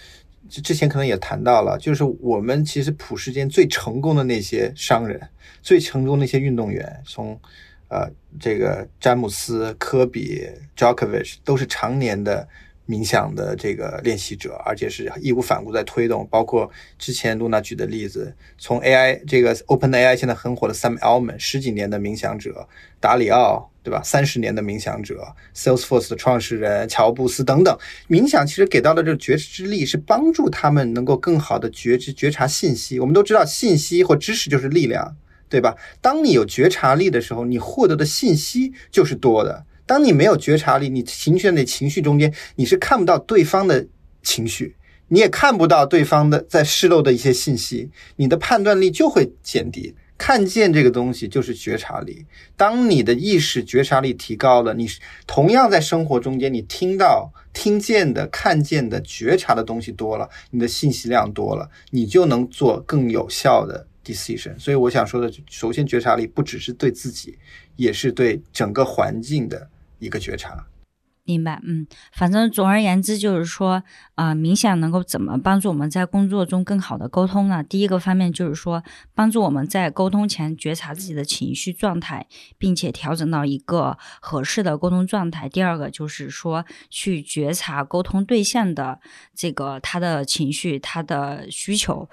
之前可能也谈到了，就是我们其实普世间最成功的那些商人。最成功的那些运动员，从呃这个詹姆斯、科比、Jokovic 都是常年的冥想的这个练习者，而且是义无反顾在推动。包括之前露娜举的例子，从 AI 这个 Open AI 现在很火的 Sam Altman 十几年的冥想者，达里奥对吧？三十年的冥想者，Salesforce 的创始人乔布斯等等，冥想其实给到的这个觉知力是帮助他们能够更好的觉知觉察信息。我们都知道，信息或知识就是力量。对吧？当你有觉察力的时候，你获得的信息就是多的。当你没有觉察力，你情绪那情绪中间，你是看不到对方的情绪，你也看不到对方的在失漏的一些信息，你的判断力就会减低。看见这个东西就是觉察力。当你的意识觉察力提高了，你同样在生活中间，你听到、听见的、看见的、觉察的东西多了，你的信息量多了，你就能做更有效的。decision，所以我想说的，首先觉察力不只是对自己，也是对整个环境的一个觉察。明白，嗯，反正总而言之就是说，啊，冥想能够怎么帮助我们在工作中更好的沟通呢？第一个方面就是说，帮助我们在沟通前觉察自己的情绪状态，并且调整到一个合适的沟通状态。第二个就是说，去觉察沟通对象的这个他的情绪、他的需求。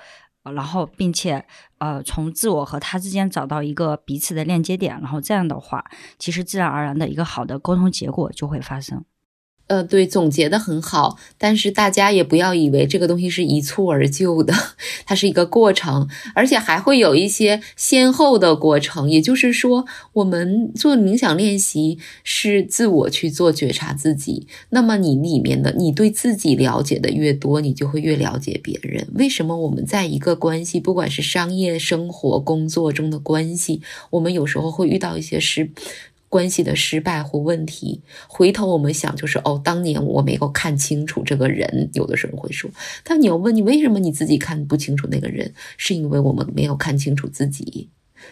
然后，并且，呃，从自我和他之间找到一个彼此的链接点，然后这样的话，其实自然而然的一个好的沟通结果就会发生。呃，对，总结的很好，但是大家也不要以为这个东西是一蹴而就的，它是一个过程，而且还会有一些先后的过程。也就是说，我们做冥想练习是自我去做觉察自己，那么你里面的你对自己了解的越多，你就会越了解别人。为什么我们在一个关系，不管是商业、生活、工作中的关系，我们有时候会遇到一些失。关系的失败或问题，回头我们想就是哦，当年我没有看清楚这个人。有的时候会说，但你要问你为什么你自己看不清楚那个人，是因为我们没有看清楚自己。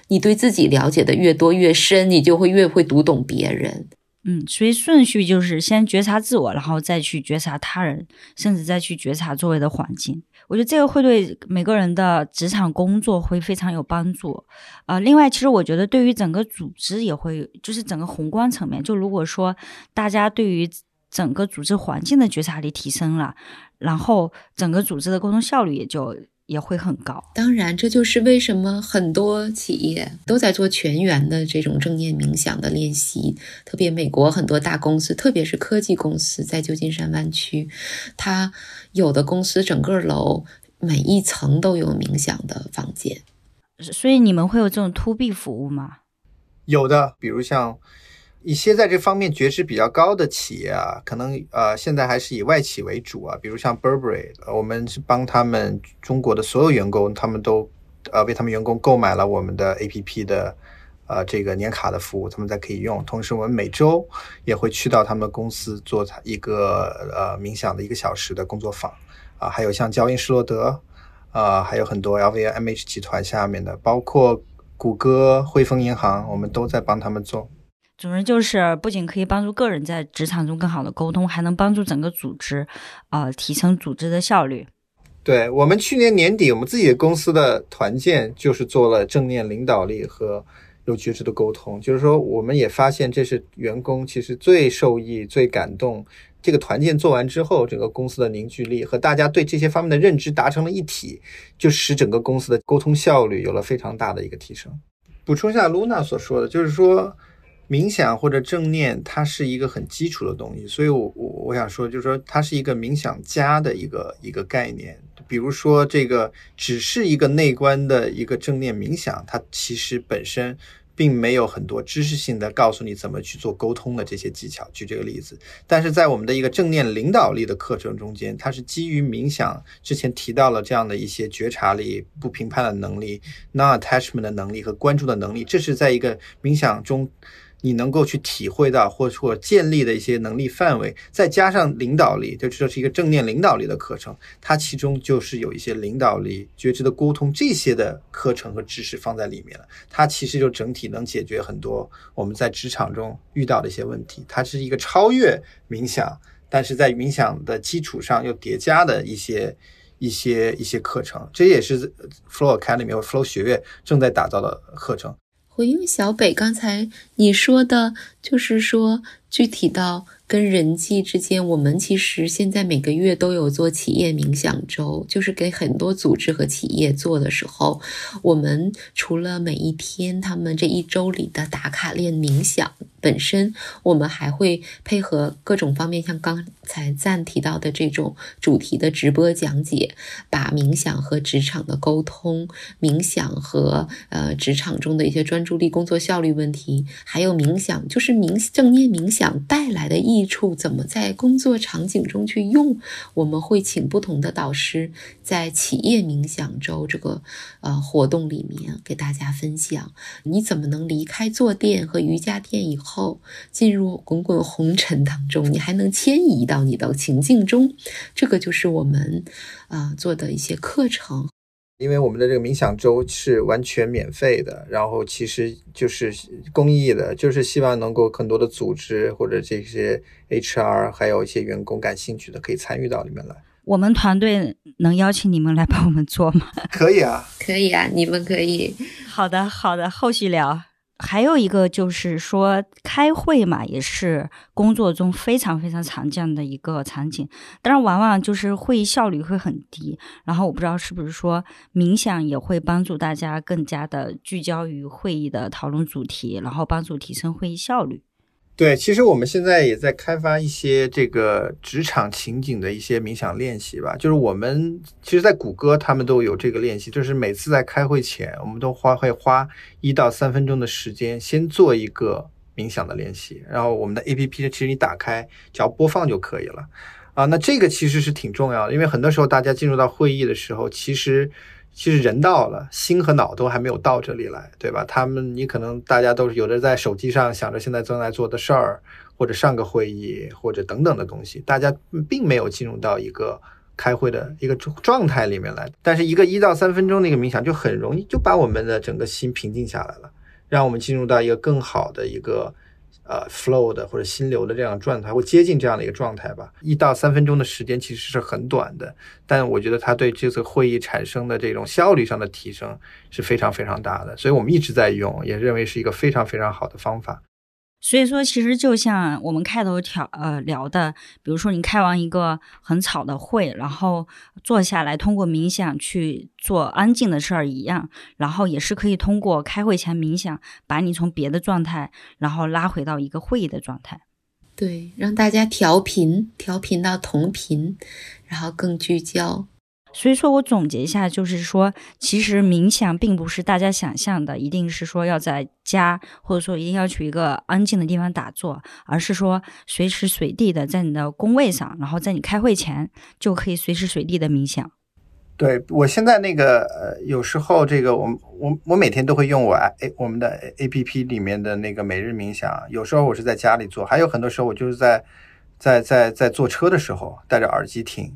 你对自己了解的越多越深，你就会越会读懂别人。嗯，所以顺序就是先觉察自我，然后再去觉察他人，甚至再去觉察周围的环境。我觉得这个会对每个人的职场工作会非常有帮助。啊，另外，其实我觉得对于整个组织也会，就是整个宏观层面，就如果说大家对于整个组织环境的觉察力提升了，然后整个组织的沟通效率也就。也会很高。当然，这就是为什么很多企业都在做全员的这种正念冥想的练习。特别美国很多大公司，特别是科技公司，在旧金山湾区，它有的公司整个楼每一层都有冥想的房间。所以你们会有这种 to B 服务吗？有的，比如像。一些在这方面觉知比较高的企业啊，可能呃现在还是以外企为主啊，比如像 Burberry，我们是帮他们中国的所有员工，他们都呃为他们员工购买了我们的 APP 的呃这个年卡的服务，他们才可以用。同时，我们每周也会去到他们公司做一个呃冥想的一个小时的工作坊啊，还有像交音施罗德啊，还有很多 LVMH 集团下面的，包括谷歌、汇丰银行，我们都在帮他们做。总之就是，不仅可以帮助个人在职场中更好的沟通，还能帮助整个组织，呃，提升组织的效率。对我们去年年底，我们自己的公司的团建就是做了正念领导力和有觉知的沟通。就是说，我们也发现这是员工其实最受益、最感动。这个团建做完之后，整个公司的凝聚力和大家对这些方面的认知达成了一体，就使整个公司的沟通效率有了非常大的一个提升。补充一下 Luna 所说的，就是说冥想或者正念，它是一个很基础的东西，所以我我我想说，就是说它是一个冥想家的一个一个概念。比如说这个只是一个内观的一个正念冥想，它其实本身。并没有很多知识性的告诉你怎么去做沟通的这些技巧。举这个例子，但是在我们的一个正念领导力的课程中间，它是基于冥想之前提到了这样的一些觉察力、不评判的能力、non-attachment 的能力和关注的能力。这是在一个冥想中。你能够去体会到或或建立的一些能力范围，再加上领导力，就这是一个正念领导力的课程，它其中就是有一些领导力、觉知的沟通这些的课程和知识放在里面了。它其实就整体能解决很多我们在职场中遇到的一些问题。它是一个超越冥想，但是在冥想的基础上又叠加的一些一些一些课程。这也是 Flow Academy 或 Flow 学院正在打造的课程。回应小北刚才你说的，就是说具体到。跟人际之间，我们其实现在每个月都有做企业冥想周，就是给很多组织和企业做的时候，我们除了每一天他们这一周里的打卡练冥想本身，我们还会配合各种方面，像刚才赞提到的这种主题的直播讲解，把冥想和职场的沟通、冥想和呃职场中的一些专注力、工作效率问题，还有冥想就是冥正念冥想带来的意。益处怎么在工作场景中去用？我们会请不同的导师在企业冥想周这个呃活动里面给大家分享，你怎么能离开坐垫和瑜伽垫以后进入滚滚红尘当中，你还能迁移到你的情境中？这个就是我们啊做的一些课程。因为我们的这个冥想周是完全免费的，然后其实就是公益的，就是希望能够很多的组织或者这些 HR 还有一些员工感兴趣的可以参与到里面来。我们团队能邀请你们来帮我们做吗？可以啊，可以啊，你们可以。好的，好的，后续聊。还有一个就是说，开会嘛，也是工作中非常非常常见的一个场景，当然往往就是会议效率会很低。然后我不知道是不是说冥想也会帮助大家更加的聚焦于会议的讨论主题，然后帮助提升会议效率。对，其实我们现在也在开发一些这个职场情景的一些冥想练习吧。就是我们其实，在谷歌他们都有这个练习，就是每次在开会前，我们都花会花一到三分钟的时间，先做一个冥想的练习。然后我们的 A P P 其实你打开，只要播放就可以了。啊，那这个其实是挺重要的，因为很多时候大家进入到会议的时候，其实。其实人到了，心和脑都还没有到这里来，对吧？他们你可能大家都是有的在手机上想着现在正在做的事儿，或者上个会议，或者等等的东西，大家并没有进入到一个开会的一个状态里面来。但是一个一到三分钟的一个冥想，就很容易就把我们的整个心平静下来了，让我们进入到一个更好的一个。呃，flow 的或者心流的这样状态，或接近这样的一个状态吧。一到三分钟的时间其实是很短的，但我觉得它对这次会议产生的这种效率上的提升是非常非常大的，所以我们一直在用，也认为是一个非常非常好的方法。所以说，其实就像我们开头条呃聊的，比如说你开完一个很吵的会，然后坐下来通过冥想去做安静的事儿一样，然后也是可以通过开会前冥想，把你从别的状态，然后拉回到一个会议的状态。对，让大家调频，调频到同频，然后更聚焦。所以说我总结一下，就是说，其实冥想并不是大家想象的，一定是说要在家，或者说一定要去一个安静的地方打坐，而是说随时随地的在你的工位上，然后在你开会前就可以随时随地的冥想。对我现在那个呃，有时候这个我我我每天都会用我 A 我们的 A P P 里面的那个每日冥想，有时候我是在家里做，还有很多时候我就是在在在在坐车的时候戴着耳机听。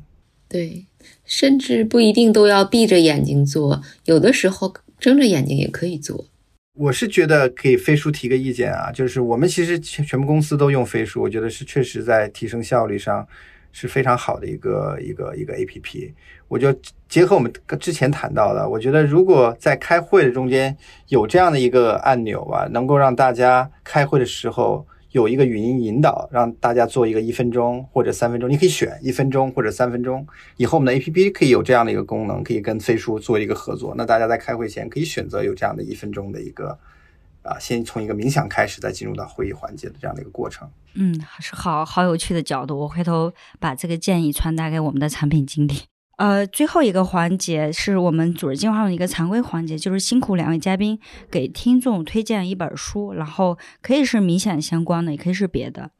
对。甚至不一定都要闭着眼睛做，有的时候睁着眼睛也可以做。我是觉得给飞书提个意见啊，就是我们其实全全部公司都用飞书，我觉得是确实在提升效率上是非常好的一个一个一个 A P P。我就结合我们之前谈到的，我觉得如果在开会的中间有这样的一个按钮啊，能够让大家开会的时候。有一个语音引导，让大家做一个一分钟或者三分钟，你可以选一分钟或者三分钟。以后我们的 A P P 可以有这样的一个功能，可以跟飞书做一个合作。那大家在开会前可以选择有这样的一分钟的一个啊，先从一个冥想开始，再进入到会议环节的这样的一个过程。嗯，是好好有趣的角度，我回头把这个建议传达给我们的产品经理。呃，最后一个环节是我们组织进化的一个常规环节，就是辛苦两位嘉宾给听众推荐一本书，然后可以是冥想相关的，也可以是别的。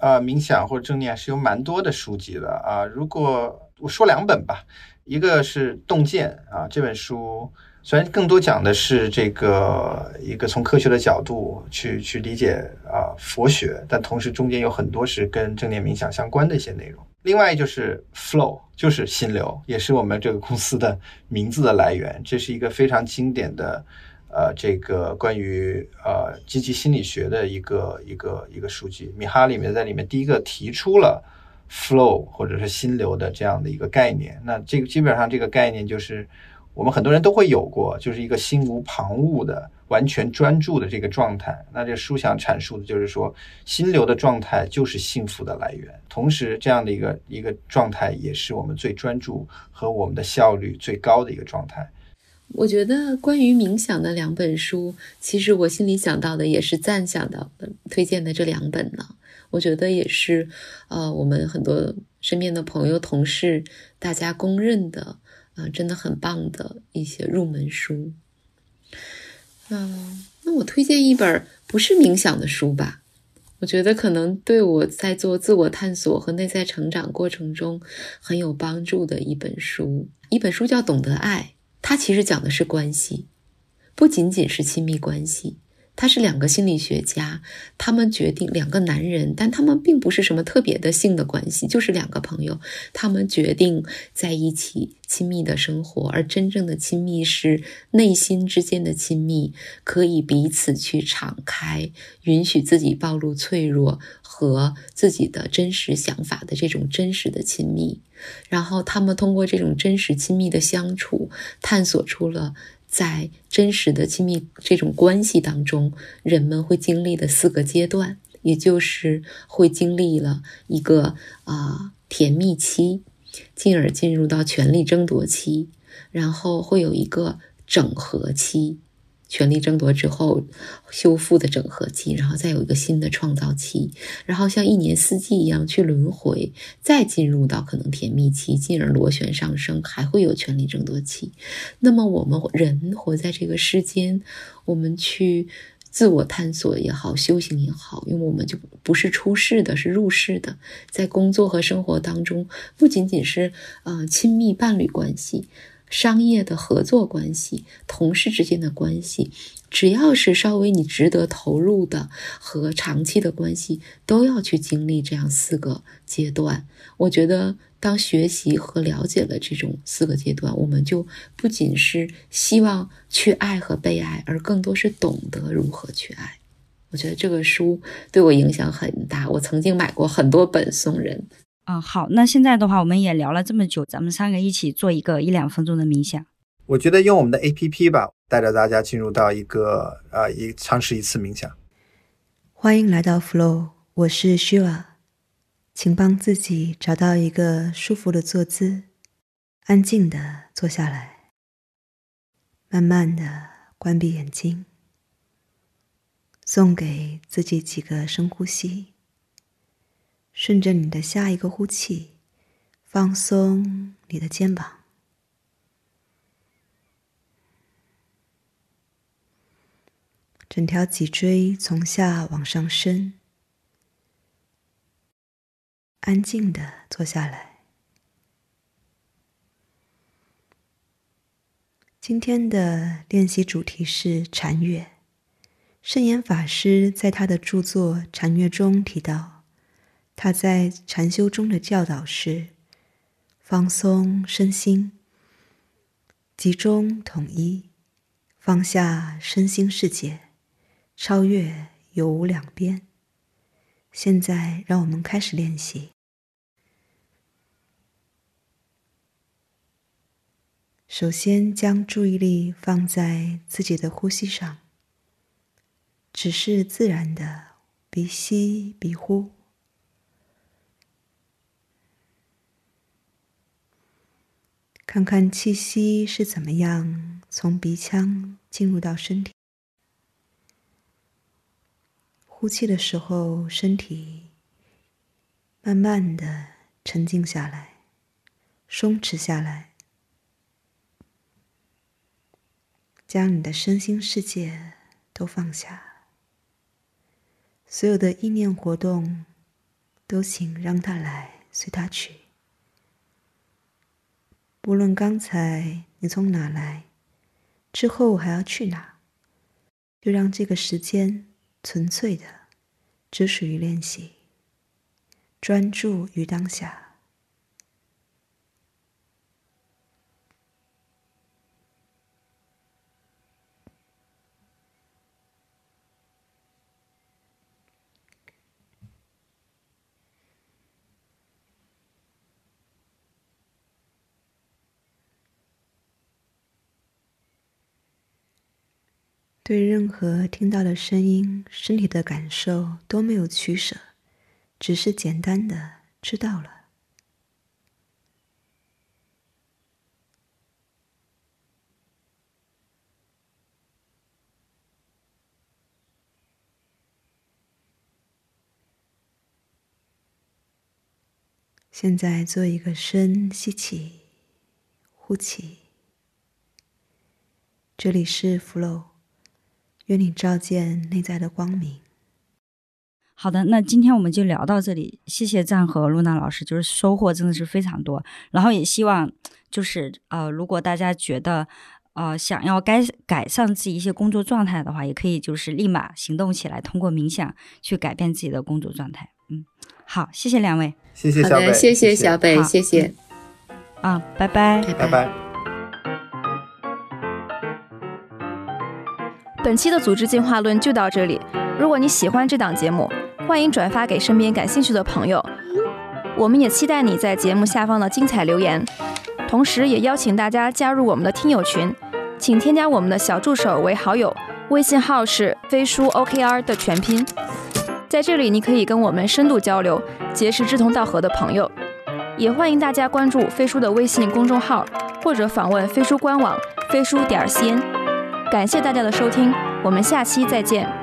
呃，冥想或者正念是有蛮多的书籍的啊。如果我说两本吧，一个是《洞见》啊，这本书。虽然更多讲的是这个一个从科学的角度去去理解啊佛学，但同时中间有很多是跟正念冥想相关的一些内容。另外就是 flow，就是心流，也是我们这个公司的名字的来源。这是一个非常经典的呃这个关于呃积极心理学的一个一个一个数据。米哈里面在里面第一个提出了 flow 或者是心流的这样的一个概念。那这个基本上这个概念就是。我们很多人都会有过，就是一个心无旁骛的、完全专注的这个状态。那这书想阐述的就是说，心流的状态就是幸福的来源。同时，这样的一个一个状态也是我们最专注和我们的效率最高的一个状态。我觉得关于冥想的两本书，其实我心里想到的也是赞想的推荐的这两本呢。我觉得也是，呃，我们很多身边的朋友、同事，大家公认的。啊，真的很棒的一些入门书。嗯，那我推荐一本不是冥想的书吧？我觉得可能对我在做自我探索和内在成长过程中很有帮助的一本书。一本书叫《懂得爱》，它其实讲的是关系，不仅仅是亲密关系。他是两个心理学家，他们决定两个男人，但他们并不是什么特别的性的关系，就是两个朋友，他们决定在一起亲密的生活。而真正的亲密是内心之间的亲密，可以彼此去敞开，允许自己暴露脆弱和自己的真实想法的这种真实的亲密。然后他们通过这种真实亲密的相处，探索出了。在真实的亲密这种关系当中，人们会经历的四个阶段，也就是会经历了一个啊甜蜜期，进而进入到权力争夺期，然后会有一个整合期。权力争夺之后，修复的整合期，然后再有一个新的创造期，然后像一年四季一样去轮回，再进入到可能甜蜜期，进而螺旋上升，还会有权力争夺期。那么我们人活在这个世间，我们去自我探索也好，修行也好，因为我们就不是出世的，是入世的，在工作和生活当中，不仅仅是呃亲密伴侣关系。商业的合作关系、同事之间的关系，只要是稍微你值得投入的和长期的关系，都要去经历这样四个阶段。我觉得，当学习和了解了这种四个阶段，我们就不仅是希望去爱和被爱，而更多是懂得如何去爱。我觉得这个书对我影响很大，我曾经买过很多本送人。嗯，好，那现在的话，我们也聊了这么久，咱们三个一起做一个一两分钟的冥想。我觉得用我们的 A P P 吧，带着大家进入到一个呃，一尝试一次冥想。欢迎来到 Flow，我是 Shiva，请帮自己找到一个舒服的坐姿，安静的坐下来，慢慢的关闭眼睛，送给自己几个深呼吸。顺着你的下一个呼气，放松你的肩膀，整条脊椎从下往上升，安静的坐下来。今天的练习主题是禅悦。圣严法师在他的著作《禅悦》中提到。他在禅修中的教导是：放松身心，集中统一，放下身心世界，超越有无两边。现在，让我们开始练习。首先，将注意力放在自己的呼吸上，只是自然的鼻吸鼻呼。看看气息是怎么样从鼻腔进入到身体，呼气的时候，身体慢慢的沉静下来，松弛下来，将你的身心世界都放下，所有的意念活动都请让它来，随它去。不论刚才你从哪来，之后还要去哪，就让这个时间纯粹的只属于练习，专注于当下。对任何听到的声音、身体的感受都没有取舍，只是简单的知道了。现在做一个深吸气、呼气，这里是 flow。愿你照见内在的光明。好的，那今天我们就聊到这里。谢谢赞和露娜老师，就是收获真的是非常多。然后也希望，就是呃，如果大家觉得呃想要改改善自己一些工作状态的话，也可以就是立马行动起来，通过冥想去改变自己的工作状态。嗯，好，谢谢两位，谢谢小北，谢谢小北，谢谢。啊，拜拜，拜拜。本期的组织进化论就到这里。如果你喜欢这档节目，欢迎转发给身边感兴趣的朋友。我们也期待你在节目下方的精彩留言，同时也邀请大家加入我们的听友群，请添加我们的小助手为好友，微信号是飞书 OKR 的全拼。在这里，你可以跟我们深度交流，结识志同道合的朋友。也欢迎大家关注飞书的微信公众号，或者访问飞书官网飞书点 cn。感谢大家的收听，我们下期再见。